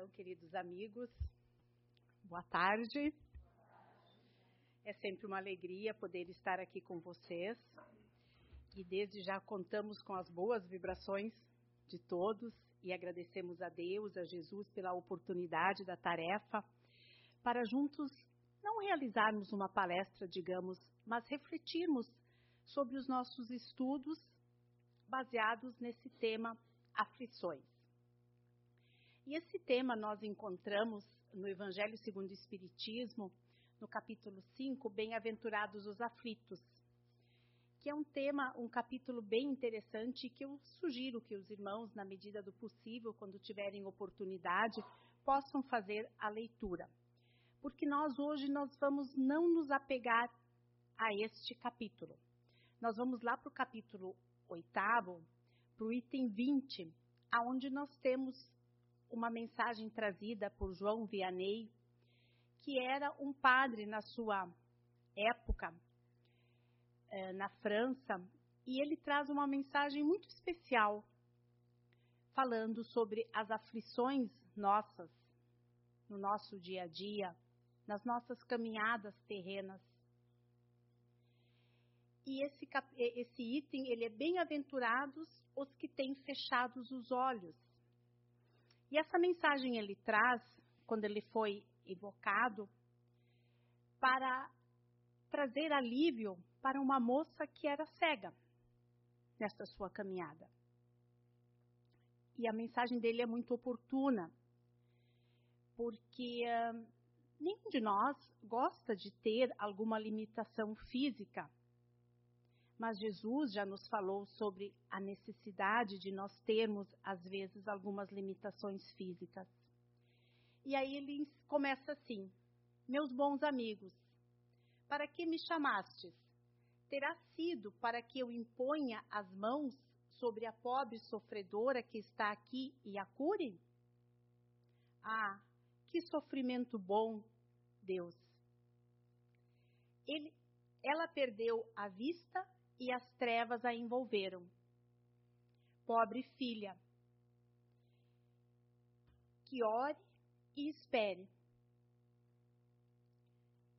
Então, queridos amigos, boa tarde. É sempre uma alegria poder estar aqui com vocês. E desde já contamos com as boas vibrações de todos e agradecemos a Deus, a Jesus pela oportunidade da tarefa para juntos não realizarmos uma palestra, digamos, mas refletirmos sobre os nossos estudos baseados nesse tema aflições. E esse tema nós encontramos no Evangelho segundo o Espiritismo, no capítulo 5, Bem-aventurados os aflitos, que é um tema, um capítulo bem interessante que eu sugiro que os irmãos, na medida do possível, quando tiverem oportunidade, possam fazer a leitura. Porque nós hoje nós vamos não nos apegar a este capítulo. Nós vamos lá para o capítulo oitavo, para o item 20, aonde nós temos uma mensagem trazida por João Vianney, que era um padre na sua época eh, na França, e ele traz uma mensagem muito especial, falando sobre as aflições nossas no nosso dia a dia, nas nossas caminhadas terrenas. E esse, esse item, ele é bem-aventurados os que têm fechados os olhos. E essa mensagem ele traz, quando ele foi evocado, para trazer alívio para uma moça que era cega nesta sua caminhada. E a mensagem dele é muito oportuna, porque uh, nenhum de nós gosta de ter alguma limitação física mas Jesus já nos falou sobre a necessidade de nós termos, às vezes, algumas limitações físicas. E aí ele começa assim: Meus bons amigos, para que me chamastes? Terá sido para que eu imponha as mãos sobre a pobre sofredora que está aqui e a cure? Ah, que sofrimento bom, Deus! Ele, ela perdeu a vista e as trevas a envolveram. Pobre filha, que ore e espere.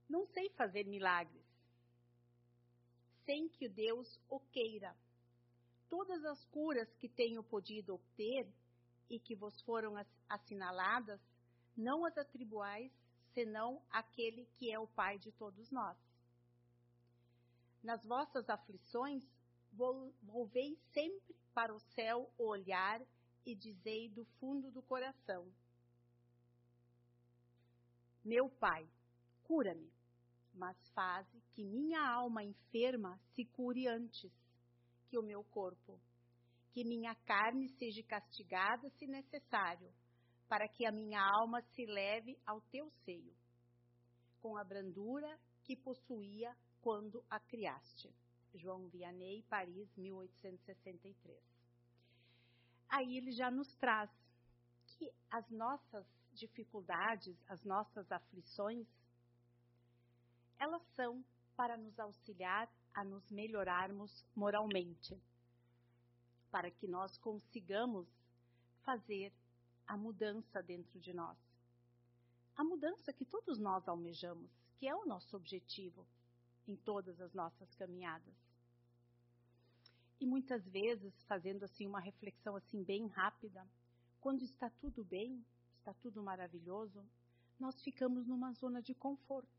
Não sei fazer milagres, sem que Deus o queira. Todas as curas que tenho podido obter e que vos foram assinaladas, não as atribuais senão aquele que é o Pai de todos nós nas vossas aflições, volvei sempre para o céu o olhar e dizei do fundo do coração: Meu Pai, cura-me, mas faze que minha alma enferma se cure antes que o meu corpo, que minha carne seja castigada se necessário, para que a minha alma se leve ao teu seio, com a brandura que possuía quando a criaste. João Vianney, Paris, 1863. Aí ele já nos traz que as nossas dificuldades, as nossas aflições, elas são para nos auxiliar a nos melhorarmos moralmente, para que nós consigamos fazer a mudança dentro de nós. A mudança que todos nós almejamos, que é o nosso objetivo, em todas as nossas caminhadas. E muitas vezes, fazendo assim uma reflexão assim bem rápida, quando está tudo bem, está tudo maravilhoso, nós ficamos numa zona de conforto.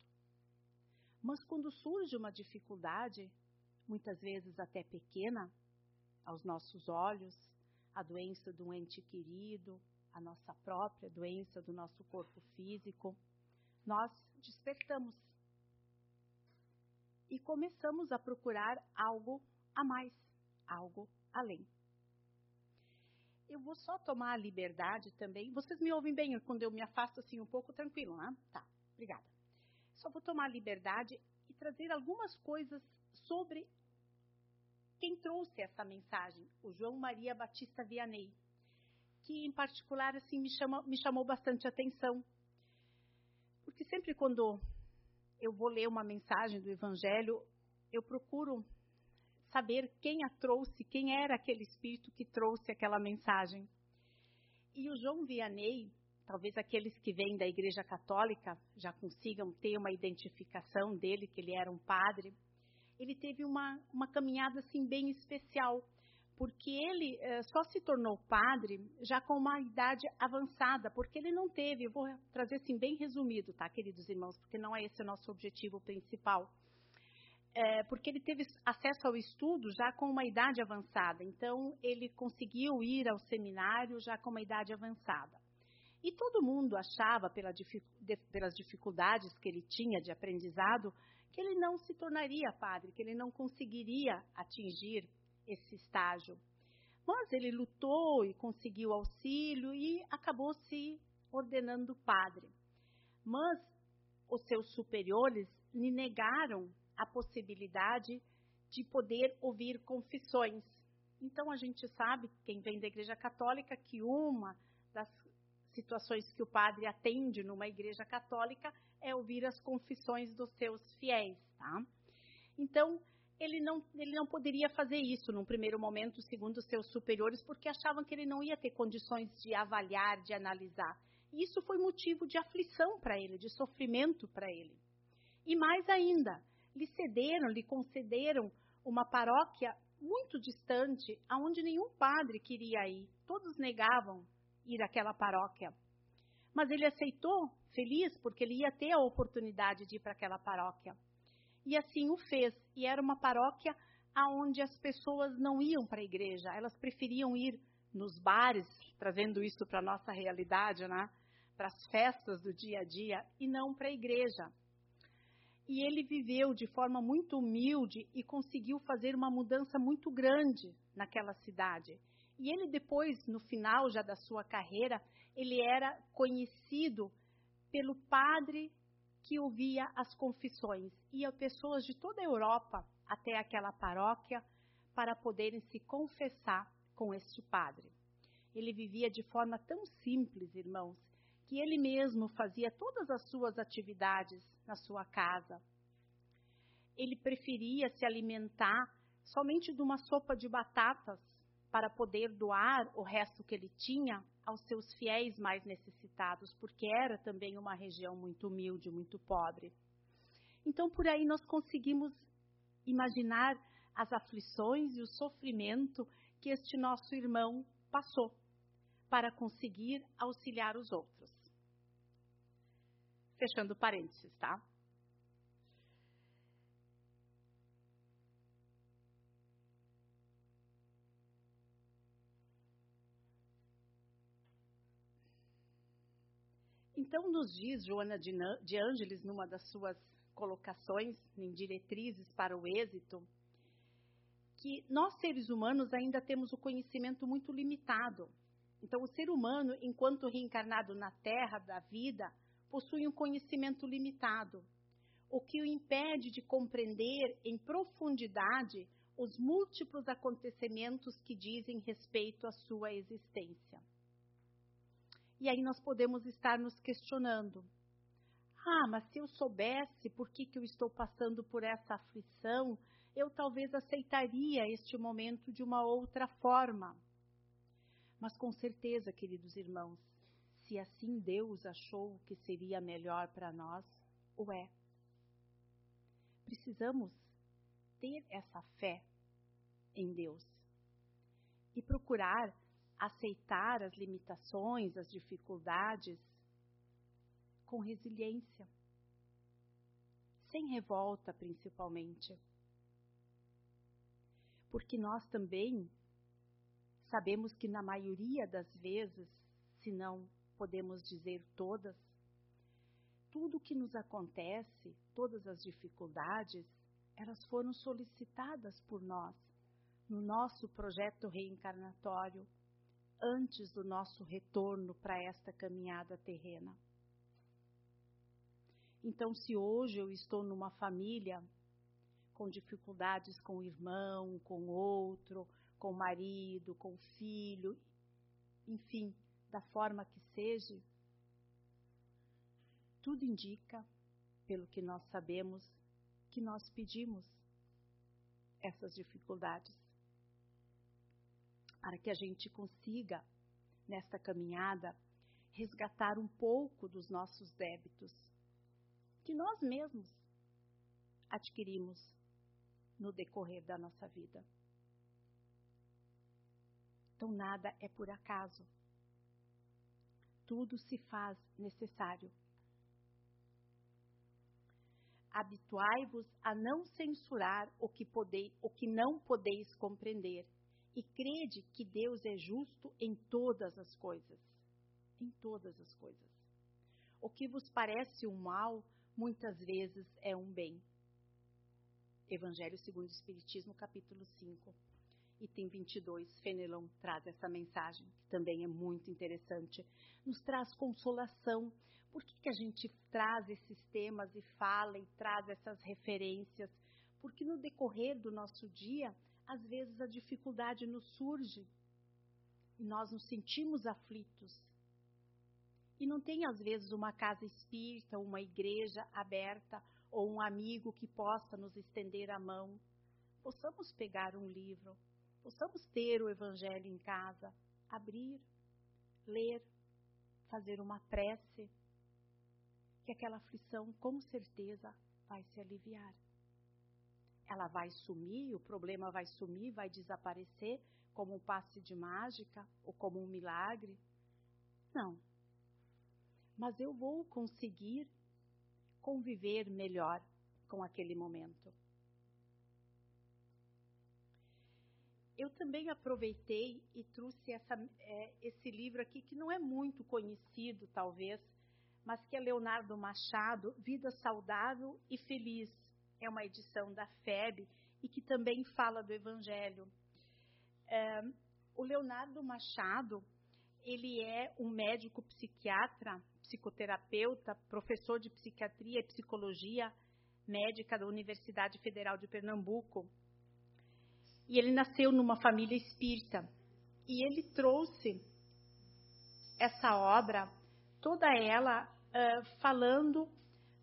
Mas quando surge uma dificuldade, muitas vezes até pequena, aos nossos olhos, a doença do ente querido, a nossa própria doença do nosso corpo físico, nós despertamos e começamos a procurar algo a mais, algo além. Eu vou só tomar a liberdade também. Vocês me ouvem bem quando eu me afasto assim um pouco tranquilo, né? Tá, obrigada. Só vou tomar a liberdade e trazer algumas coisas sobre quem trouxe essa mensagem, o João Maria Batista Vianney, que em particular assim me, chama, me chamou bastante atenção. Porque sempre quando eu vou ler uma mensagem do Evangelho, eu procuro saber quem a trouxe, quem era aquele espírito que trouxe aquela mensagem. E o João Vianney, talvez aqueles que vêm da Igreja Católica já consigam ter uma identificação dele, que ele era um padre. Ele teve uma, uma caminhada assim bem especial, porque ele eh, só se tornou padre já com uma idade avançada, porque ele não teve, vou trazer assim bem resumido, tá, queridos irmãos, porque não é esse o nosso objetivo principal. É, porque ele teve acesso ao estudo já com uma idade avançada, então ele conseguiu ir ao seminário já com uma idade avançada. E todo mundo achava, pela, pelas dificuldades que ele tinha de aprendizado, que ele não se tornaria padre, que ele não conseguiria atingir esse estágio. Mas ele lutou e conseguiu auxílio e acabou se ordenando padre. Mas os seus superiores lhe negaram a possibilidade de poder ouvir confissões. Então a gente sabe, quem vem da Igreja Católica, que uma das situações que o padre atende numa igreja católica é ouvir as confissões dos seus fiéis, tá? Então, ele não, ele não poderia fazer isso num primeiro momento, segundo seus superiores, porque achavam que ele não ia ter condições de avaliar, de analisar. E isso foi motivo de aflição para ele, de sofrimento para ele. E mais ainda, lhe cederam, lhe concederam uma paróquia muito distante, aonde nenhum padre queria ir. Todos negavam ir àquela paróquia. Mas ele aceitou, feliz, porque ele ia ter a oportunidade de ir para aquela paróquia. E assim o fez. E era uma paróquia aonde as pessoas não iam para a igreja, elas preferiam ir nos bares, trazendo isso para a nossa realidade, né? para as festas do dia a dia, e não para a igreja. E ele viveu de forma muito humilde e conseguiu fazer uma mudança muito grande naquela cidade. E ele depois, no final já da sua carreira, ele era conhecido pelo padre que ouvia as confissões. Ia pessoas de toda a Europa até aquela paróquia para poderem se confessar com este padre. Ele vivia de forma tão simples, irmãos, que ele mesmo fazia todas as suas atividades na sua casa. Ele preferia se alimentar somente de uma sopa de batatas para poder doar o resto que ele tinha aos seus fiéis mais necessitados, porque era também uma região muito humilde, muito pobre. Então, por aí nós conseguimos imaginar as aflições e o sofrimento que este nosso irmão passou para conseguir auxiliar os outros. Fechando parênteses, tá? Então, nos diz Joana de Ângeles, numa das suas colocações em diretrizes para o êxito, que nós seres humanos ainda temos o conhecimento muito limitado. Então, o ser humano, enquanto reencarnado na Terra da vida, possui um conhecimento limitado, o que o impede de compreender em profundidade os múltiplos acontecimentos que dizem respeito à sua existência. E aí nós podemos estar nos questionando: ah, mas se eu soubesse por que, que eu estou passando por essa aflição, eu talvez aceitaria este momento de uma outra forma. Mas com certeza, queridos irmãos, se assim Deus achou que seria melhor para nós, o é. Precisamos ter essa fé em Deus e procurar aceitar as limitações, as dificuldades com resiliência, sem revolta, principalmente. Porque nós também sabemos que, na maioria das vezes, se não podemos dizer todas, tudo que nos acontece, todas as dificuldades, elas foram solicitadas por nós no nosso projeto reencarnatório antes do nosso retorno para esta caminhada terrena. Então, se hoje eu estou numa família com dificuldades com o irmão, com outro, com o marido, com o filho, enfim, da forma que seja, tudo indica, pelo que nós sabemos, que nós pedimos essas dificuldades para que a gente consiga, nesta caminhada, resgatar um pouco dos nossos débitos que nós mesmos adquirimos no decorrer da nossa vida. Então, nada é por acaso. Tudo se faz necessário. Habituai-vos a não censurar o que, o que não podeis compreender, e crede que Deus é justo em todas as coisas. Em todas as coisas. O que vos parece um mal, muitas vezes é um bem. Evangelho segundo o Espiritismo, capítulo 5, item 22, Fenelon traz essa mensagem, que também é muito interessante. Nos traz consolação. Por que, que a gente traz esses temas e fala e traz essas referências? Porque no decorrer do nosso dia, às vezes a dificuldade nos surge e nós nos sentimos aflitos. E não tem, às vezes, uma casa espírita, uma igreja aberta ou um amigo que possa nos estender a mão, possamos pegar um livro, possamos ter o Evangelho em casa, abrir, ler, fazer uma prece, que aquela aflição com certeza vai se aliviar. Ela vai sumir, o problema vai sumir, vai desaparecer como um passe de mágica ou como um milagre. Não. Mas eu vou conseguir conviver melhor com aquele momento. Eu também aproveitei e trouxe essa, é, esse livro aqui, que não é muito conhecido, talvez, mas que é Leonardo Machado, Vida Saudável e Feliz. É uma edição da FEB e que também fala do Evangelho. É, o Leonardo Machado, ele é um médico psiquiatra psicoterapeuta, professor de psiquiatria e psicologia médica da Universidade Federal de Pernambuco. E ele nasceu numa família espírita. E ele trouxe essa obra, toda ela uh, falando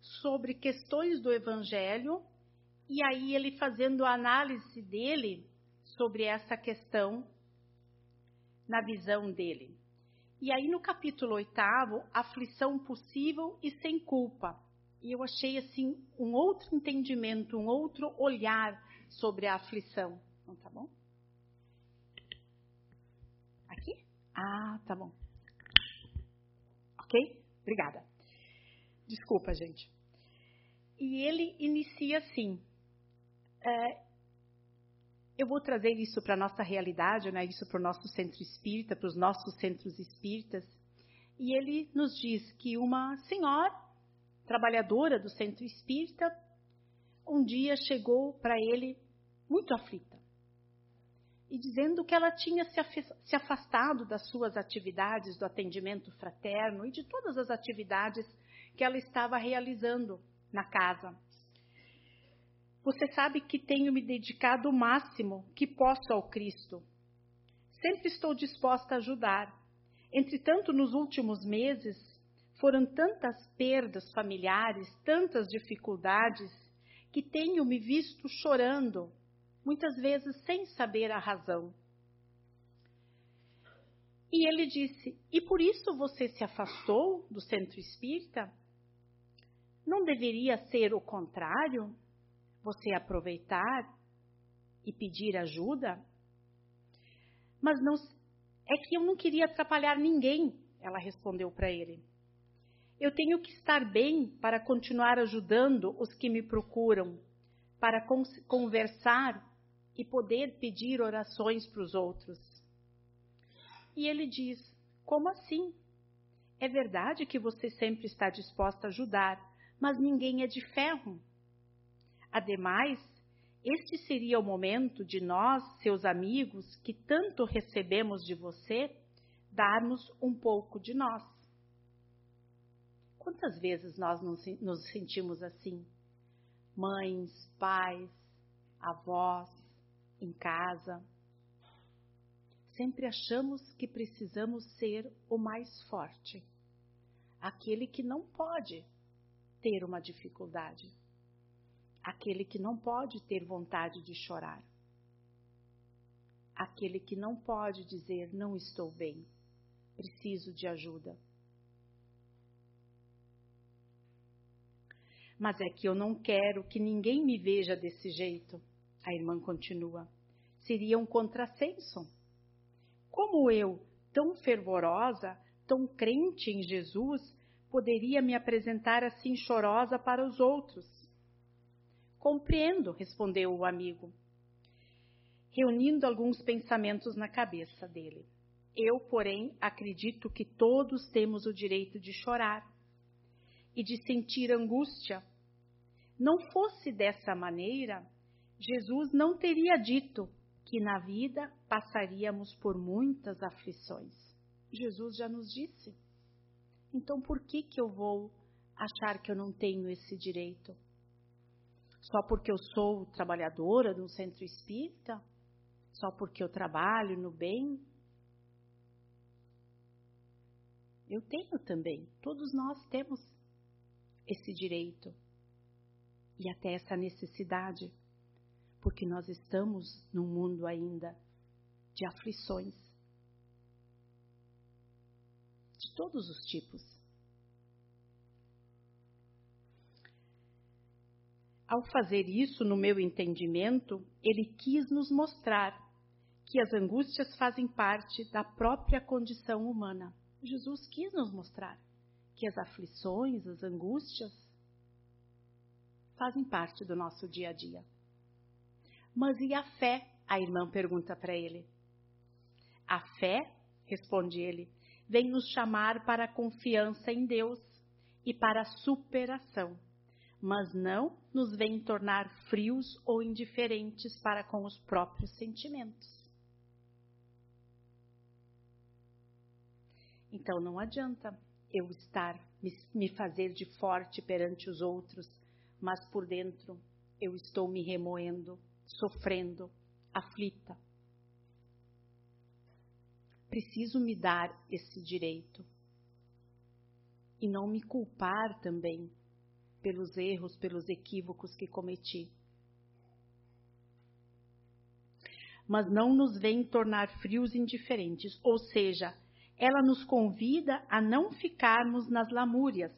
sobre questões do Evangelho, e aí ele fazendo a análise dele sobre essa questão na visão dele. E aí no capítulo oitavo, aflição possível e sem culpa. E eu achei assim um outro entendimento, um outro olhar sobre a aflição. Então tá bom? Aqui? Ah, tá bom. Ok? Obrigada. Desculpa, gente. E ele inicia assim: é, eu vou trazer isso para a nossa realidade, né, isso para o nosso centro espírita, para os nossos centros espíritas. E ele nos diz que uma senhora, trabalhadora do centro espírita, um dia chegou para ele muito aflita e dizendo que ela tinha se afastado das suas atividades do atendimento fraterno e de todas as atividades que ela estava realizando na casa. Você sabe que tenho me dedicado o máximo que posso ao Cristo. Sempre estou disposta a ajudar. Entretanto, nos últimos meses, foram tantas perdas familiares, tantas dificuldades, que tenho me visto chorando, muitas vezes sem saber a razão. E ele disse: E por isso você se afastou do centro espírita? Não deveria ser o contrário? você aproveitar e pedir ajuda? Mas não é que eu não queria atrapalhar ninguém, ela respondeu para ele. Eu tenho que estar bem para continuar ajudando os que me procuram, para conversar e poder pedir orações para os outros. E ele diz: Como assim? É verdade que você sempre está disposta a ajudar, mas ninguém é de ferro. Ademais, este seria o momento de nós, seus amigos, que tanto recebemos de você, darmos um pouco de nós. Quantas vezes nós nos sentimos assim? Mães, pais, avós, em casa. Sempre achamos que precisamos ser o mais forte, aquele que não pode ter uma dificuldade. Aquele que não pode ter vontade de chorar. Aquele que não pode dizer: Não estou bem, preciso de ajuda. Mas é que eu não quero que ninguém me veja desse jeito, a irmã continua. Seria um contrassenso. Como eu, tão fervorosa, tão crente em Jesus, poderia me apresentar assim chorosa para os outros? Compreendo, respondeu o amigo, reunindo alguns pensamentos na cabeça dele. Eu, porém, acredito que todos temos o direito de chorar e de sentir angústia. Não fosse dessa maneira, Jesus não teria dito que na vida passaríamos por muitas aflições. Jesus já nos disse. Então, por que que eu vou achar que eu não tenho esse direito? Só porque eu sou trabalhadora de um centro espírita? Só porque eu trabalho no bem? Eu tenho também, todos nós temos esse direito e até essa necessidade, porque nós estamos num mundo ainda de aflições todos os tipos. Ao fazer isso, no meu entendimento, ele quis nos mostrar que as angústias fazem parte da própria condição humana. Jesus quis nos mostrar que as aflições, as angústias, fazem parte do nosso dia a dia. Mas e a fé? A irmã pergunta para ele. A fé, responde ele, vem nos chamar para a confiança em Deus e para a superação mas não nos vem tornar frios ou indiferentes para com os próprios sentimentos. Então não adianta eu estar me fazer de forte perante os outros, mas por dentro eu estou me remoendo, sofrendo, aflita. Preciso me dar esse direito e não me culpar também pelos erros, pelos equívocos que cometi. Mas não nos vem tornar frios e indiferentes, ou seja, ela nos convida a não ficarmos nas lamúrias,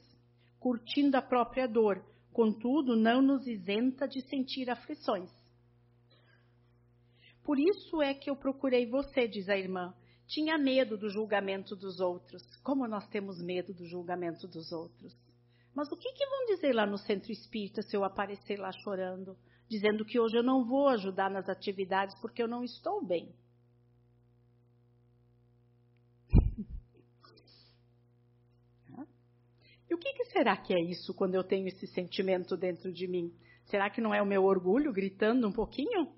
curtindo a própria dor, contudo, não nos isenta de sentir aflições. Por isso é que eu procurei você, diz a irmã. Tinha medo do julgamento dos outros. Como nós temos medo do julgamento dos outros? Mas o que, que vão dizer lá no centro espírita se eu aparecer lá chorando, dizendo que hoje eu não vou ajudar nas atividades porque eu não estou bem? E o que, que, será que é isso quando eu tenho esse sentimento dentro de mim? Será que não é o meu orgulho gritando um pouquinho?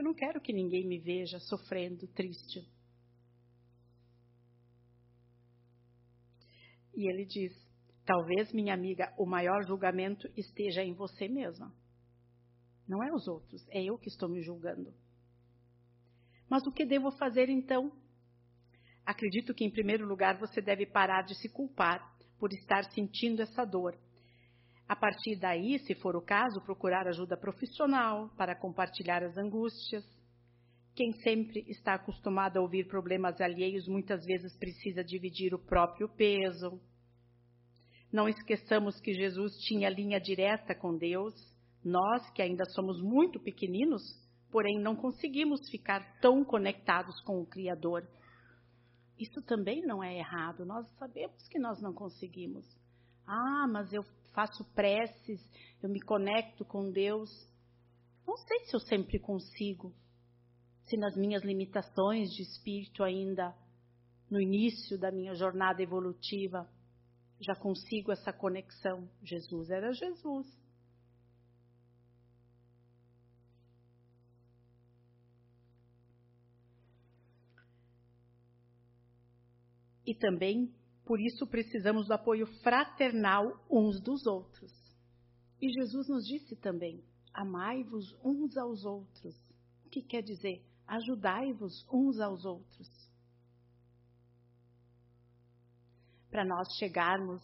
Eu não quero que ninguém me veja sofrendo, triste. E ele diz: Talvez, minha amiga, o maior julgamento esteja em você mesma. Não é os outros, é eu que estou me julgando. Mas o que devo fazer então? Acredito que, em primeiro lugar, você deve parar de se culpar por estar sentindo essa dor. A partir daí, se for o caso, procurar ajuda profissional para compartilhar as angústias. Quem sempre está acostumado a ouvir problemas alheios muitas vezes precisa dividir o próprio peso. Não esqueçamos que Jesus tinha linha direta com Deus. Nós, que ainda somos muito pequeninos, porém não conseguimos ficar tão conectados com o Criador. Isso também não é errado. Nós sabemos que nós não conseguimos. Ah, mas eu faço preces, eu me conecto com Deus. Não sei se eu sempre consigo. Se nas minhas limitações de espírito ainda no início da minha jornada evolutiva já consigo essa conexão. Jesus era Jesus. E também, por isso, precisamos do apoio fraternal uns dos outros. E Jesus nos disse também: amai-vos uns aos outros. O que quer dizer? Ajudai-vos uns aos outros. para nós chegarmos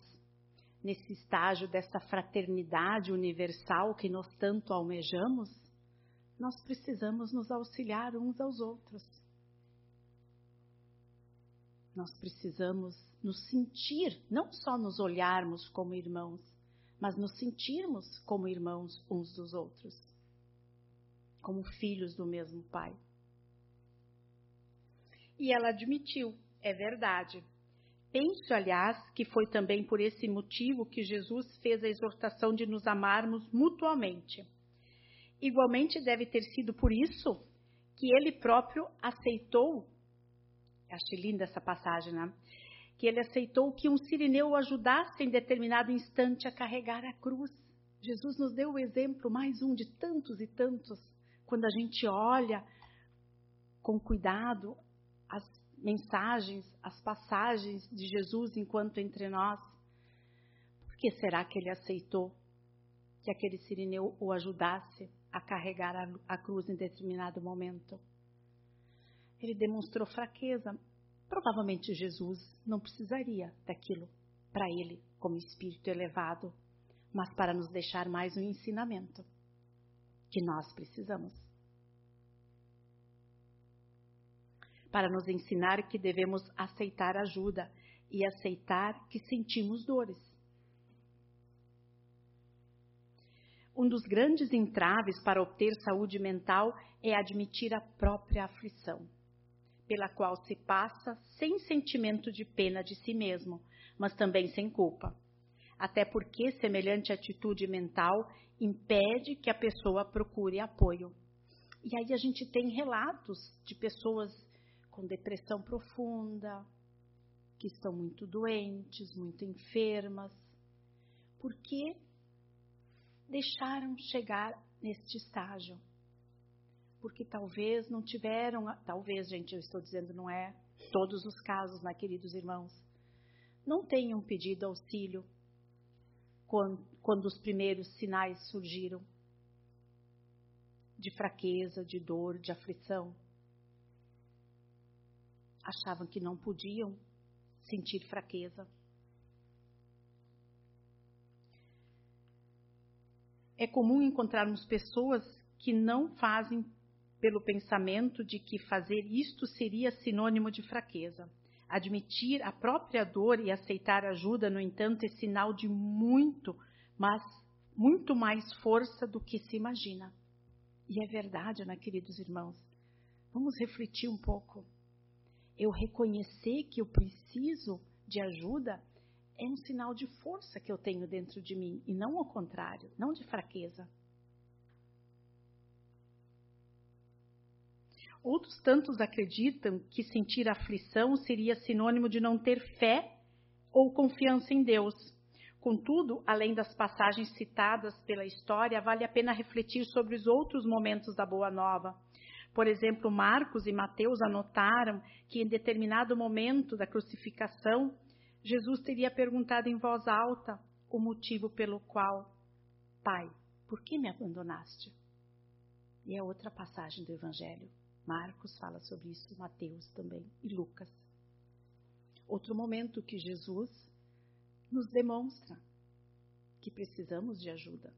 nesse estágio dessa fraternidade universal que nós tanto almejamos, nós precisamos nos auxiliar uns aos outros. nós precisamos nos sentir, não só nos olharmos como irmãos, mas nos sentirmos como irmãos uns dos outros, como filhos do mesmo Pai. E ela admitiu, é verdade. Penso, aliás, que foi também por esse motivo que Jesus fez a exortação de nos amarmos mutuamente. Igualmente deve ter sido por isso que ele próprio aceitou, achei linda essa passagem, né? Que ele aceitou que um sirineu o ajudasse em determinado instante a carregar a cruz. Jesus nos deu o exemplo, mais um de tantos e tantos, quando a gente olha com cuidado as mensagens, as passagens de Jesus enquanto entre nós. Por que será que ele aceitou que aquele sirineu o ajudasse a carregar a, a cruz em determinado momento? Ele demonstrou fraqueza. Provavelmente Jesus não precisaria daquilo para ele como espírito elevado, mas para nos deixar mais um ensinamento que nós precisamos. para nos ensinar que devemos aceitar ajuda e aceitar que sentimos dores. Um dos grandes entraves para obter saúde mental é admitir a própria aflição, pela qual se passa sem sentimento de pena de si mesmo, mas também sem culpa. Até porque semelhante atitude mental impede que a pessoa procure apoio. E aí a gente tem relatos de pessoas com depressão profunda, que estão muito doentes, muito enfermas, porque deixaram chegar neste estágio. Porque talvez não tiveram, talvez, gente, eu estou dizendo, não é todos os casos, né, queridos irmãos, não tenham pedido auxílio quando, quando os primeiros sinais surgiram de fraqueza, de dor, de aflição achavam que não podiam sentir fraqueza. É comum encontrarmos pessoas que não fazem pelo pensamento de que fazer isto seria sinônimo de fraqueza. Admitir a própria dor e aceitar ajuda, no entanto, é sinal de muito, mas muito mais força do que se imagina. E é verdade, né, queridos irmãos? Vamos refletir um pouco eu reconhecer que eu preciso de ajuda é um sinal de força que eu tenho dentro de mim e não o contrário, não de fraqueza. Outros tantos acreditam que sentir aflição seria sinônimo de não ter fé ou confiança em Deus. Contudo, além das passagens citadas pela história, vale a pena refletir sobre os outros momentos da Boa Nova. Por exemplo, Marcos e Mateus anotaram que em determinado momento da crucificação, Jesus teria perguntado em voz alta o motivo pelo qual, Pai, por que me abandonaste? E é outra passagem do Evangelho. Marcos fala sobre isso, Mateus também e Lucas. Outro momento que Jesus nos demonstra que precisamos de ajuda.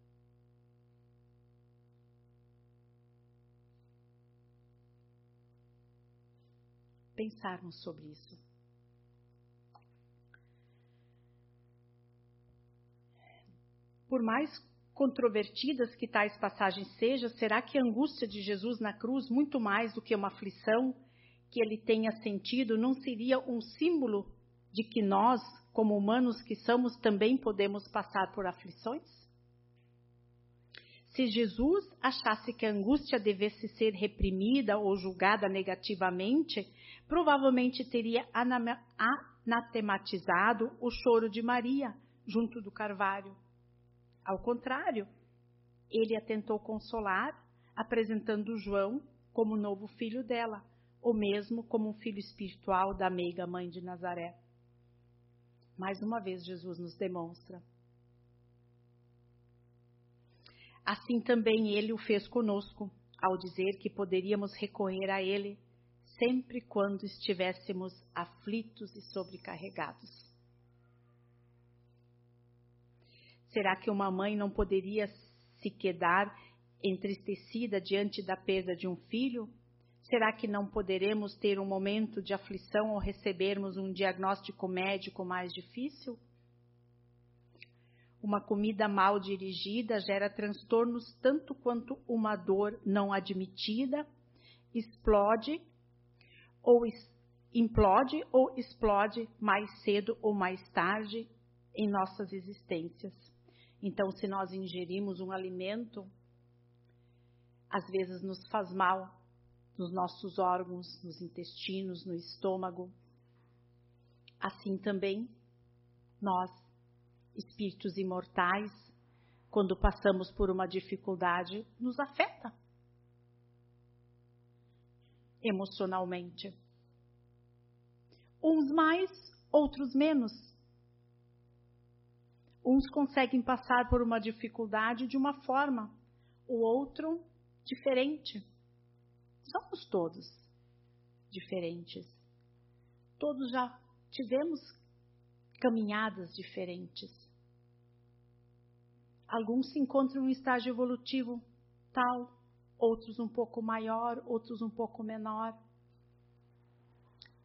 pensarmos sobre isso. Por mais controvertidas que tais passagens sejam, será que a angústia de Jesus na cruz, muito mais do que uma aflição que ele tenha sentido, não seria um símbolo de que nós, como humanos que somos, também podemos passar por aflições? Se Jesus achasse que a angústia devesse ser reprimida ou julgada negativamente, provavelmente teria anatematizado o choro de Maria junto do Carvalho. Ao contrário, ele a tentou consolar, apresentando João como novo filho dela, ou mesmo como um filho espiritual da meiga mãe de Nazaré. Mais uma vez, Jesus nos demonstra Assim também ele o fez conosco, ao dizer que poderíamos recorrer a ele sempre quando estivéssemos aflitos e sobrecarregados. Será que uma mãe não poderia se quedar entristecida diante da perda de um filho, Será que não poderemos ter um momento de aflição ao recebermos um diagnóstico médico mais difícil? Uma comida mal dirigida gera transtornos tanto quanto uma dor não admitida, explode ou implode ou explode mais cedo ou mais tarde em nossas existências. Então, se nós ingerimos um alimento, às vezes nos faz mal nos nossos órgãos, nos intestinos, no estômago. Assim também, nós, espíritos imortais, quando passamos por uma dificuldade, nos afeta emocionalmente. Uns mais, outros menos. Uns conseguem passar por uma dificuldade de uma forma, o outro diferente. Somos todos diferentes. Todos já tivemos caminhadas diferentes. Alguns se encontram em um estágio evolutivo tal, outros um pouco maior, outros um pouco menor.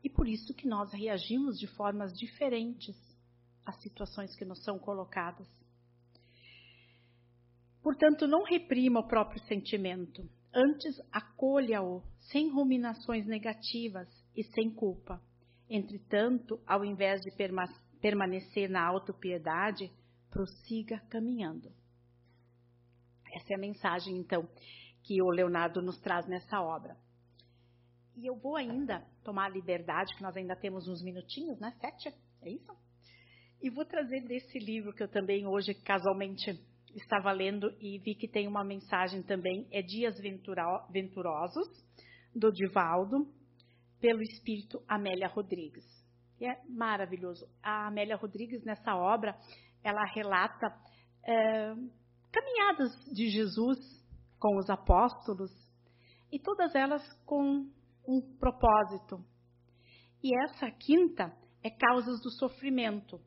E por isso que nós reagimos de formas diferentes às situações que nos são colocadas. Portanto, não reprima o próprio sentimento. Antes, acolha-o sem ruminações negativas e sem culpa. Entretanto, ao invés de permanecer na autopiedade, prossiga caminhando. Essa é a mensagem, então, que o Leonardo nos traz nessa obra. E eu vou ainda tomar a liberdade, que nós ainda temos uns minutinhos, né? Sete? É isso? E vou trazer desse livro que eu também hoje casualmente estava lendo e vi que tem uma mensagem também, é Dias Venturosos, do Divaldo, pelo espírito Amélia Rodrigues. E é maravilhoso. A Amélia Rodrigues, nessa obra, ela relata é, caminhadas de Jesus com os apóstolos, e todas elas com um propósito. E essa quinta é causas do sofrimento.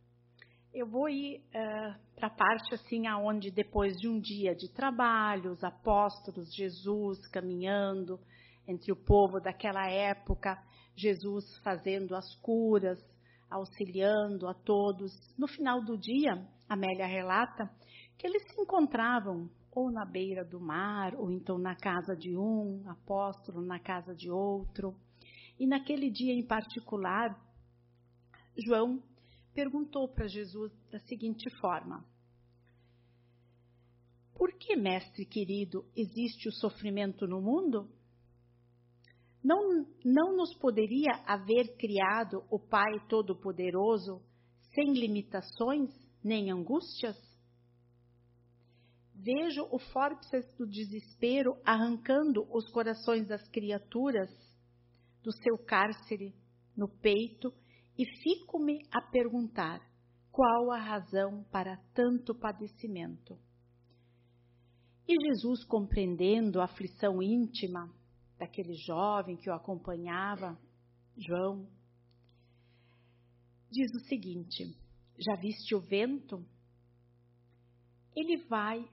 Eu vou ir uh, para a parte assim aonde depois de um dia de trabalho, os apóstolos, Jesus caminhando entre o povo daquela época, Jesus fazendo as curas, auxiliando a todos. No final do dia, Amélia relata que eles se encontravam ou na beira do mar, ou então na casa de um apóstolo, na casa de outro. E naquele dia em particular, João perguntou para Jesus da seguinte forma: Por que, mestre querido, existe o sofrimento no mundo? Não, não nos poderia haver criado o Pai Todo-Poderoso sem limitações nem angústias? Vejo o fórceps do desespero arrancando os corações das criaturas do seu cárcere no peito e fico-me a perguntar qual a razão para tanto padecimento. E Jesus, compreendendo a aflição íntima daquele jovem que o acompanhava, João, diz o seguinte: Já viste o vento? Ele vai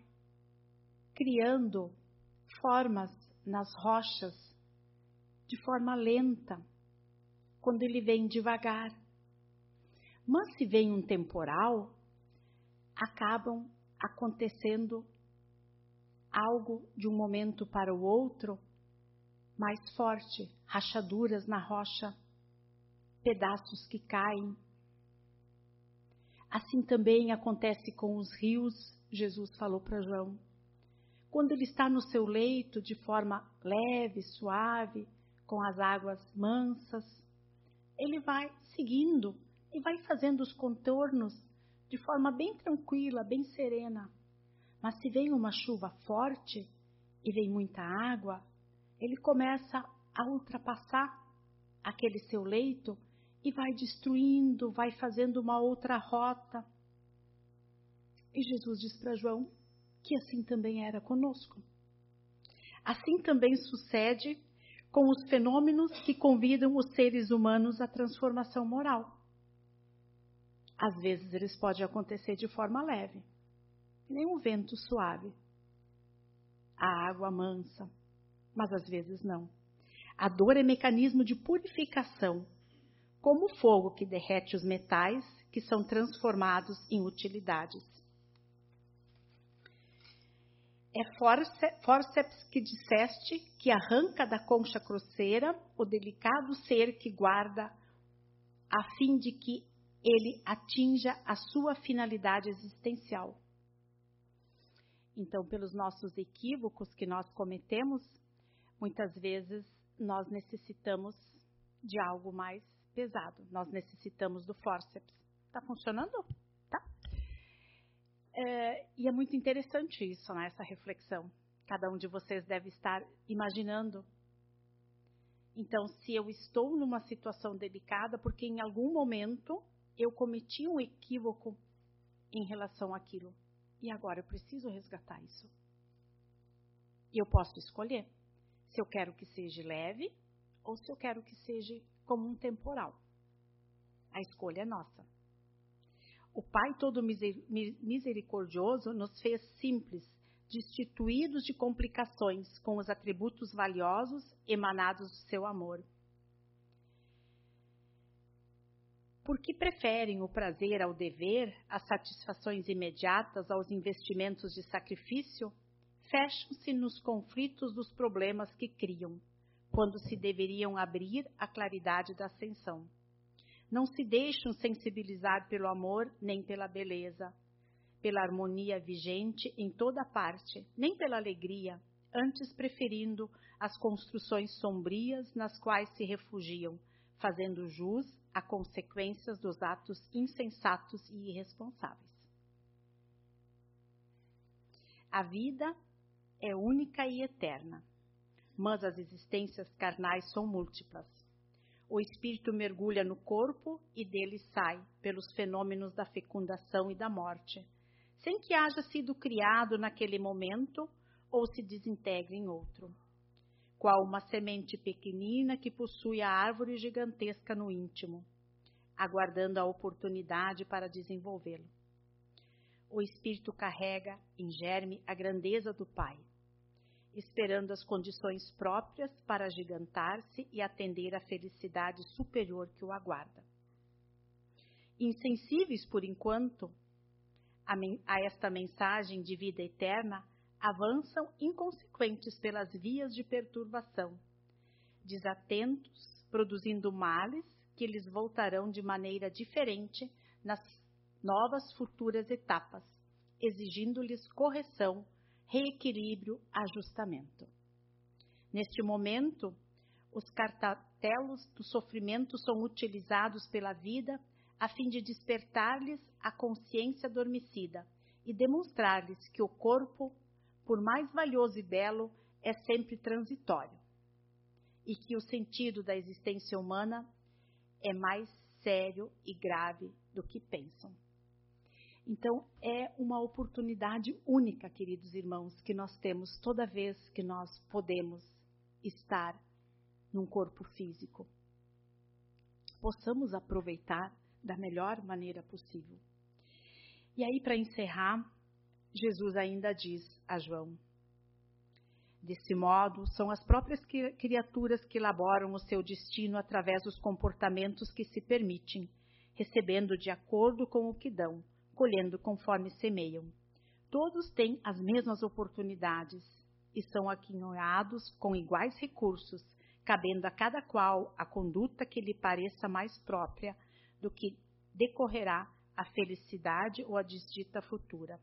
criando formas nas rochas de forma lenta quando ele vem devagar. Mas se vem um temporal, acabam acontecendo algo de um momento para o outro mais forte, rachaduras na rocha, pedaços que caem. Assim também acontece com os rios, Jesus falou para João. Quando ele está no seu leito de forma leve, suave, com as águas mansas, ele vai seguindo e vai fazendo os contornos de forma bem tranquila, bem serena. Mas se vem uma chuva forte e vem muita água, ele começa a ultrapassar aquele seu leito e vai destruindo, vai fazendo uma outra rota. E Jesus diz para João que assim também era conosco. Assim também sucede com os fenômenos que convidam os seres humanos à transformação moral. Às vezes eles podem acontecer de forma leve, nem um vento suave, a água mansa, mas às vezes não. A dor é mecanismo de purificação, como o fogo que derrete os metais que são transformados em utilidades. É forceps que disseste que arranca da concha grosseira o delicado ser que guarda, a fim de que ele atinja a sua finalidade existencial. Então, pelos nossos equívocos que nós cometemos, muitas vezes nós necessitamos de algo mais pesado. Nós necessitamos do forceps. Está funcionando? É, e é muito interessante isso, né, essa reflexão. Cada um de vocês deve estar imaginando. Então, se eu estou numa situação delicada, porque em algum momento eu cometi um equívoco em relação àquilo. E agora eu preciso resgatar isso. E eu posso escolher se eu quero que seja leve ou se eu quero que seja como um temporal. A escolha é nossa. O Pai todo misericordioso nos fez simples, destituídos de complicações, com os atributos valiosos emanados do seu amor. Porque preferem o prazer ao dever, as satisfações imediatas aos investimentos de sacrifício, fecham-se nos conflitos dos problemas que criam, quando se deveriam abrir à claridade da ascensão. Não se deixam sensibilizar pelo amor nem pela beleza, pela harmonia vigente em toda parte, nem pela alegria, antes preferindo as construções sombrias nas quais se refugiam, fazendo jus a consequências dos atos insensatos e irresponsáveis. A vida é única e eterna, mas as existências carnais são múltiplas. O espírito mergulha no corpo e dele sai pelos fenômenos da fecundação e da morte, sem que haja sido criado naquele momento ou se desintegre em outro qual uma semente pequenina que possui a árvore gigantesca no íntimo, aguardando a oportunidade para desenvolvê-lo. O espírito carrega em germe a grandeza do Pai, esperando as condições próprias para gigantar-se e atender à felicidade superior que o aguarda. Insensíveis por enquanto a, a esta mensagem de vida eterna, avançam inconsequentes pelas vias de perturbação, desatentos, produzindo males que lhes voltarão de maneira diferente nas novas futuras etapas, exigindo-lhes correção, reequilíbrio, ajustamento. Neste momento, os cartatelos do sofrimento são utilizados pela vida a fim de despertar-lhes a consciência adormecida e demonstrar-lhes que o corpo por mais valioso e belo, é sempre transitório. E que o sentido da existência humana é mais sério e grave do que pensam. Então, é uma oportunidade única, queridos irmãos, que nós temos toda vez que nós podemos estar num corpo físico. Possamos aproveitar da melhor maneira possível. E aí, para encerrar, Jesus ainda diz a João: Desse modo, são as próprias criaturas que elaboram o seu destino através dos comportamentos que se permitem, recebendo de acordo com o que dão, colhendo conforme semeiam. Todos têm as mesmas oportunidades e são aquinhoados com iguais recursos, cabendo a cada qual a conduta que lhe pareça mais própria do que decorrerá a felicidade ou a desdita futura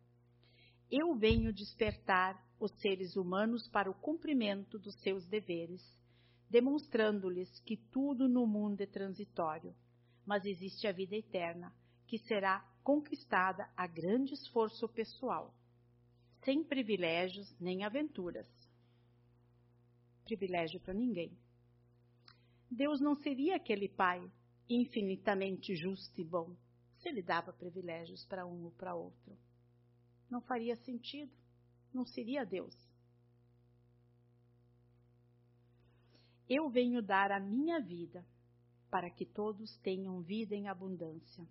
eu venho despertar os seres humanos para o cumprimento dos seus deveres, demonstrando-lhes que tudo no mundo é transitório, mas existe a vida eterna, que será conquistada a grande esforço pessoal, sem privilégios nem aventuras. Privilégio para ninguém. Deus não seria aquele Pai infinitamente justo e bom se ele dava privilégios para um ou para outro não faria sentido, não seria Deus. Eu venho dar a minha vida para que todos tenham vida em abundância.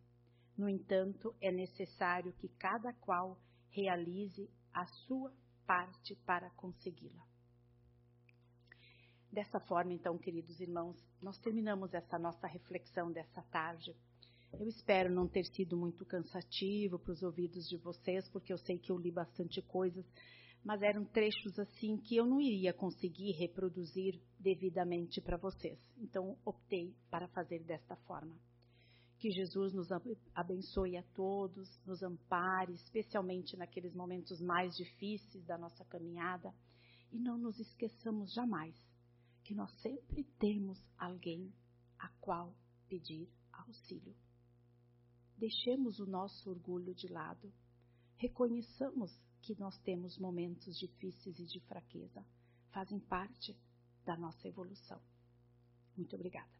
No entanto, é necessário que cada qual realize a sua parte para consegui-la. Dessa forma, então, queridos irmãos, nós terminamos essa nossa reflexão dessa tarde. Eu espero não ter sido muito cansativo para os ouvidos de vocês, porque eu sei que eu li bastante coisas, mas eram trechos assim que eu não iria conseguir reproduzir devidamente para vocês. Então, optei para fazer desta forma. Que Jesus nos abençoe a todos, nos ampare, especialmente naqueles momentos mais difíceis da nossa caminhada, e não nos esqueçamos jamais que nós sempre temos alguém a qual pedir auxílio. Deixemos o nosso orgulho de lado. Reconheçamos que nós temos momentos difíceis e de fraqueza. Fazem parte da nossa evolução. Muito obrigada.